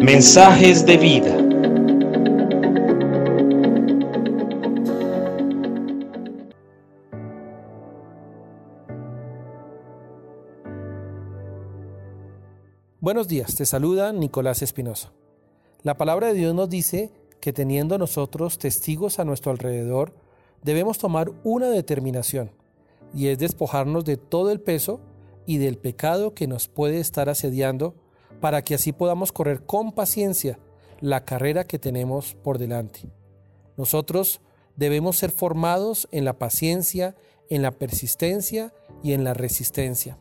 Mensajes de vida. Buenos días, te saluda Nicolás Espinosa. La palabra de Dios nos dice que teniendo nosotros testigos a nuestro alrededor, debemos tomar una determinación, y es despojarnos de todo el peso y del pecado que nos puede estar asediando, para que así podamos correr con paciencia la carrera que tenemos por delante. Nosotros debemos ser formados en la paciencia, en la persistencia y en la resistencia.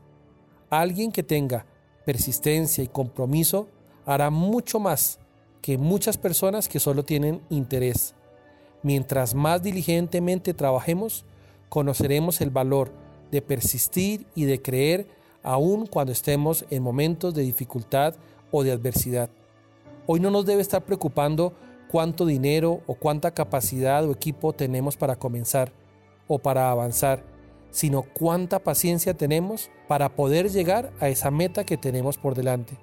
Alguien que tenga persistencia y compromiso hará mucho más que muchas personas que solo tienen interés. Mientras más diligentemente trabajemos, conoceremos el valor de persistir y de creer aun cuando estemos en momentos de dificultad o de adversidad. Hoy no nos debe estar preocupando cuánto dinero o cuánta capacidad o equipo tenemos para comenzar o para avanzar, sino cuánta paciencia tenemos para poder llegar a esa meta que tenemos por delante.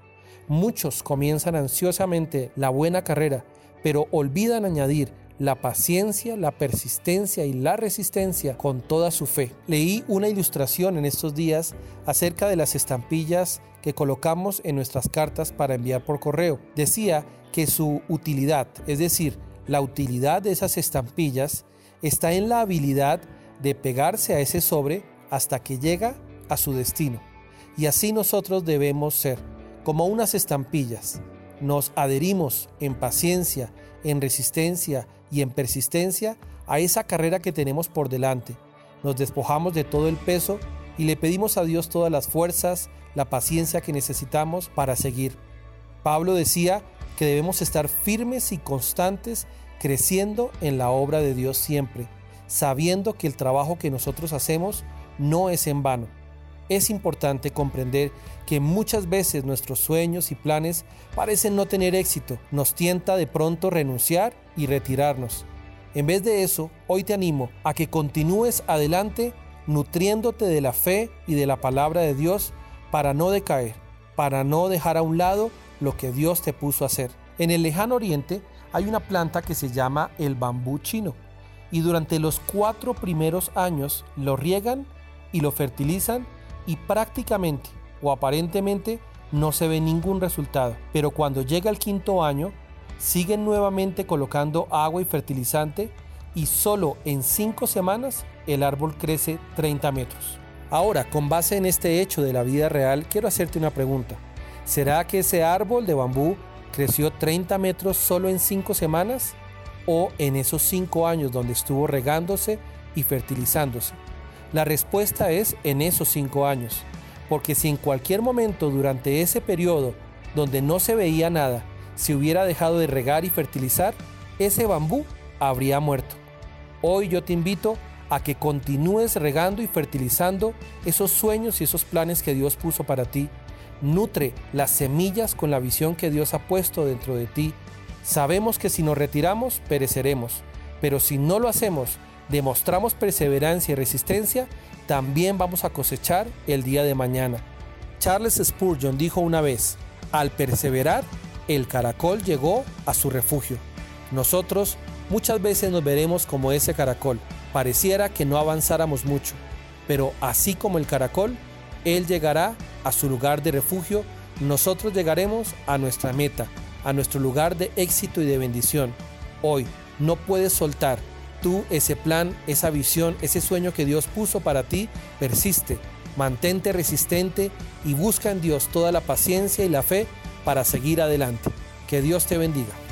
Muchos comienzan ansiosamente la buena carrera, pero olvidan añadir la paciencia, la persistencia y la resistencia con toda su fe. Leí una ilustración en estos días acerca de las estampillas que colocamos en nuestras cartas para enviar por correo. Decía que su utilidad, es decir, la utilidad de esas estampillas, está en la habilidad de pegarse a ese sobre hasta que llega a su destino. Y así nosotros debemos ser, como unas estampillas. Nos adherimos en paciencia, en resistencia y en persistencia a esa carrera que tenemos por delante. Nos despojamos de todo el peso y le pedimos a Dios todas las fuerzas, la paciencia que necesitamos para seguir. Pablo decía que debemos estar firmes y constantes creciendo en la obra de Dios siempre, sabiendo que el trabajo que nosotros hacemos no es en vano. Es importante comprender que muchas veces nuestros sueños y planes parecen no tener éxito, nos tienta de pronto renunciar y retirarnos. En vez de eso, hoy te animo a que continúes adelante nutriéndote de la fe y de la palabra de Dios para no decaer, para no dejar a un lado lo que Dios te puso a hacer. En el lejano oriente hay una planta que se llama el bambú chino y durante los cuatro primeros años lo riegan y lo fertilizan y prácticamente o aparentemente no se ve ningún resultado. Pero cuando llega el quinto año, siguen nuevamente colocando agua y fertilizante y solo en cinco semanas el árbol crece 30 metros. Ahora, con base en este hecho de la vida real, quiero hacerte una pregunta. ¿Será que ese árbol de bambú creció 30 metros solo en cinco semanas? ¿O en esos cinco años donde estuvo regándose y fertilizándose? La respuesta es en esos cinco años, porque si en cualquier momento durante ese periodo donde no se veía nada, se hubiera dejado de regar y fertilizar, ese bambú habría muerto. Hoy yo te invito a que continúes regando y fertilizando esos sueños y esos planes que Dios puso para ti. Nutre las semillas con la visión que Dios ha puesto dentro de ti. Sabemos que si nos retiramos, pereceremos, pero si no lo hacemos, demostramos perseverancia y resistencia, también vamos a cosechar el día de mañana. Charles Spurgeon dijo una vez, al perseverar, el caracol llegó a su refugio. Nosotros muchas veces nos veremos como ese caracol. Pareciera que no avanzáramos mucho, pero así como el caracol, él llegará a su lugar de refugio, nosotros llegaremos a nuestra meta, a nuestro lugar de éxito y de bendición. Hoy no puedes soltar tú ese plan, esa visión, ese sueño que Dios puso para ti, persiste, mantente resistente y busca en Dios toda la paciencia y la fe para seguir adelante. Que Dios te bendiga.